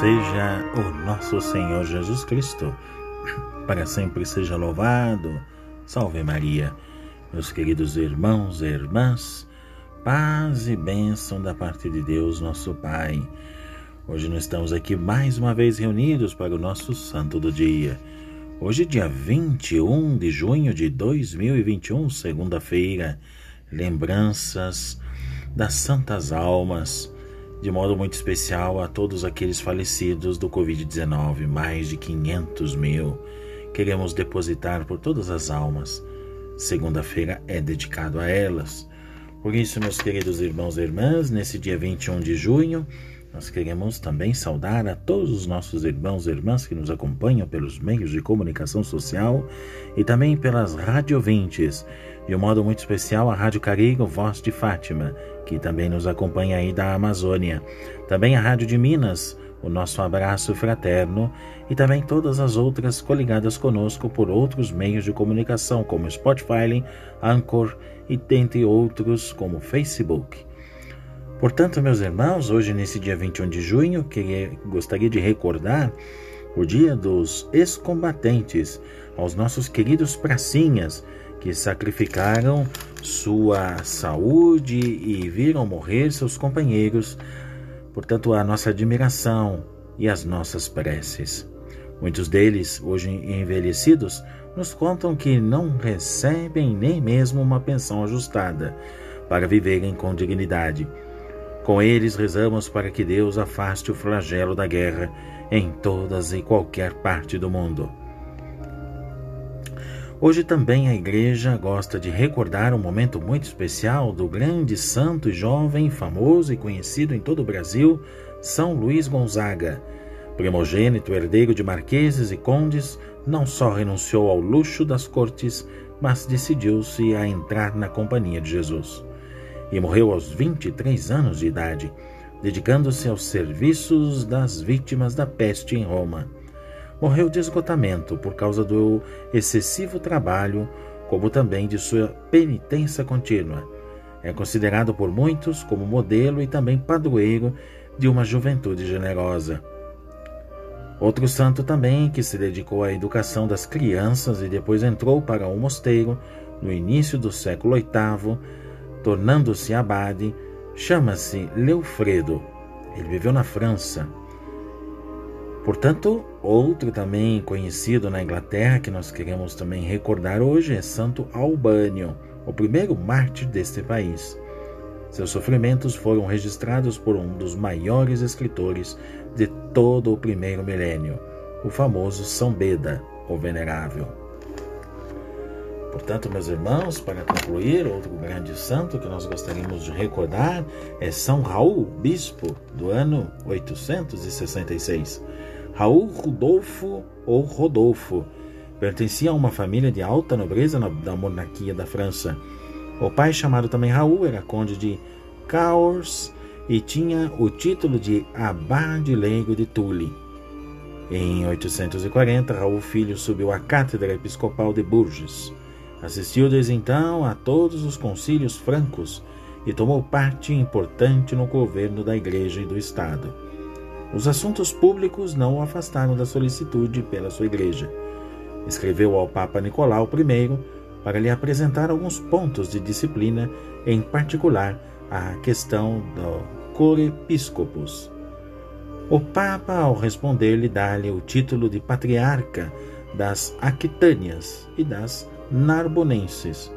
seja o nosso Senhor Jesus Cristo, para sempre seja louvado. Salve Maria, meus queridos irmãos e irmãs, paz e bênção da parte de Deus, nosso Pai. Hoje nós estamos aqui mais uma vez reunidos para o nosso Santo do Dia. Hoje, dia 21 de junho de 2021, segunda-feira, lembranças das santas almas de modo muito especial a todos aqueles falecidos do Covid-19, mais de 500 mil. Queremos depositar por todas as almas. Segunda-feira é dedicado a elas. Por isso, meus queridos irmãos e irmãs, nesse dia 21 de junho, nós queremos também saudar a todos os nossos irmãos e irmãs que nos acompanham pelos meios de comunicação social e também pelas radiovintes, de um modo muito especial a Rádio Carigo Voz de Fátima, que também nos acompanha aí da Amazônia. Também a Rádio de Minas, o nosso abraço fraterno e também todas as outras coligadas conosco por outros meios de comunicação, como Spotify, Anchor e dentre outros como Facebook. Portanto, meus irmãos, hoje nesse dia 21 de junho, queria, gostaria de recordar o dia dos ex-combatentes, aos nossos queridos pracinhas, que sacrificaram sua saúde e viram morrer seus companheiros. Portanto, a nossa admiração e as nossas preces. Muitos deles, hoje envelhecidos, nos contam que não recebem nem mesmo uma pensão ajustada para viverem com dignidade. Com eles rezamos para que Deus afaste o flagelo da guerra em todas e qualquer parte do mundo. Hoje também a igreja gosta de recordar um momento muito especial do grande santo e jovem, famoso e conhecido em todo o Brasil, São Luís Gonzaga. Primogênito herdeiro de marqueses e condes, não só renunciou ao luxo das cortes, mas decidiu-se a entrar na companhia de Jesus. E morreu aos 23 anos de idade, dedicando-se aos serviços das vítimas da peste em Roma morreu de esgotamento por causa do excessivo trabalho, como também de sua penitência contínua. É considerado por muitos como modelo e também padroeiro de uma juventude generosa. Outro santo também que se dedicou à educação das crianças e depois entrou para um mosteiro no início do século VIII, tornando-se abade, chama-se Leofredo. Ele viveu na França Portanto, outro também conhecido na Inglaterra que nós queremos também recordar hoje é Santo Albânio, o primeiro mártir deste país. Seus sofrimentos foram registrados por um dos maiores escritores de todo o primeiro milênio, o famoso São Beda, o Venerável. Portanto, meus irmãos, para concluir, outro grande santo que nós gostaríamos de recordar é São Raul, bispo do ano 866. Raul Rodolfo ou Rodolfo pertencia a uma família de alta nobreza da monarquia da França. O pai, chamado também Raul, era conde de Cahors e tinha o título de abade leigo de Tule. Em 840, Raul Filho subiu à cátedra episcopal de Bourges. Assistiu desde então a todos os concílios francos e tomou parte importante no governo da Igreja e do Estado. Os assuntos públicos não o afastaram da solicitude pela sua igreja. Escreveu ao Papa Nicolau I para lhe apresentar alguns pontos de disciplina, em particular a questão do Corepiscopus. O Papa, ao responder-lhe, dá-lhe o título de patriarca das Aquitânias e das Narbonenses.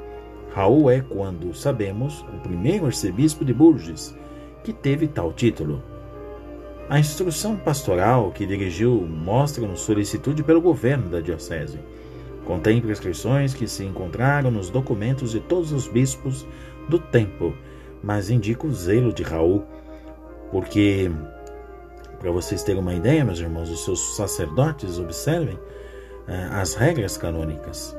Raul é, quando sabemos, o primeiro arcebispo de Bourges que teve tal título. A instrução pastoral que dirigiu mostra-nos solicitude pelo governo da diocese. Contém prescrições que se encontraram nos documentos de todos os bispos do tempo, mas indica o zelo de Raul, porque, para vocês terem uma ideia, meus irmãos, os seus sacerdotes observem eh, as regras canônicas.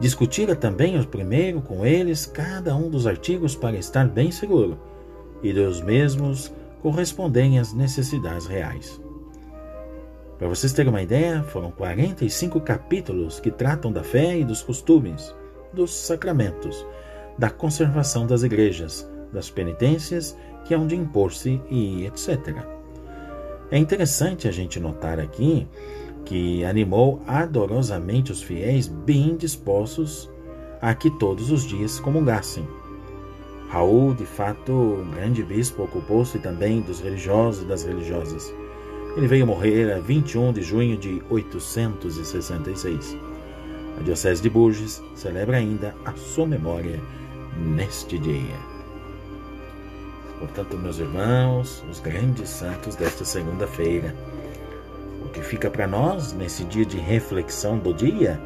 Discutira também o primeiro com eles cada um dos artigos para estar bem seguro, e dos mesmos correspondem às necessidades reais. Para vocês terem uma ideia, foram 45 capítulos que tratam da fé e dos costumes, dos sacramentos, da conservação das igrejas, das penitências que hão de impor-se e etc. É interessante a gente notar aqui que animou adorosamente os fiéis bem dispostos a que todos os dias comungassem. Raul, de fato, um grande bispo, ocupou-se também dos religiosos e das religiosas. Ele veio morrer a 21 de junho de 866. A Diocese de Bourges celebra ainda a sua memória neste dia. Portanto, meus irmãos, os grandes santos desta segunda-feira. Que fica para nós nesse dia de reflexão do dia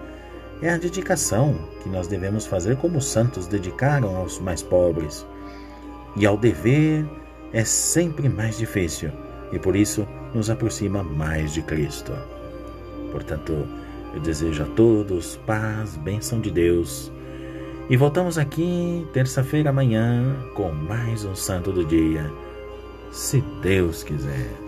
é a dedicação que nós devemos fazer como os santos dedicaram aos mais pobres. E ao dever é sempre mais difícil e por isso nos aproxima mais de Cristo. Portanto, eu desejo a todos paz, bênção de Deus. E voltamos aqui terça-feira amanhã com mais um Santo do Dia, se Deus quiser.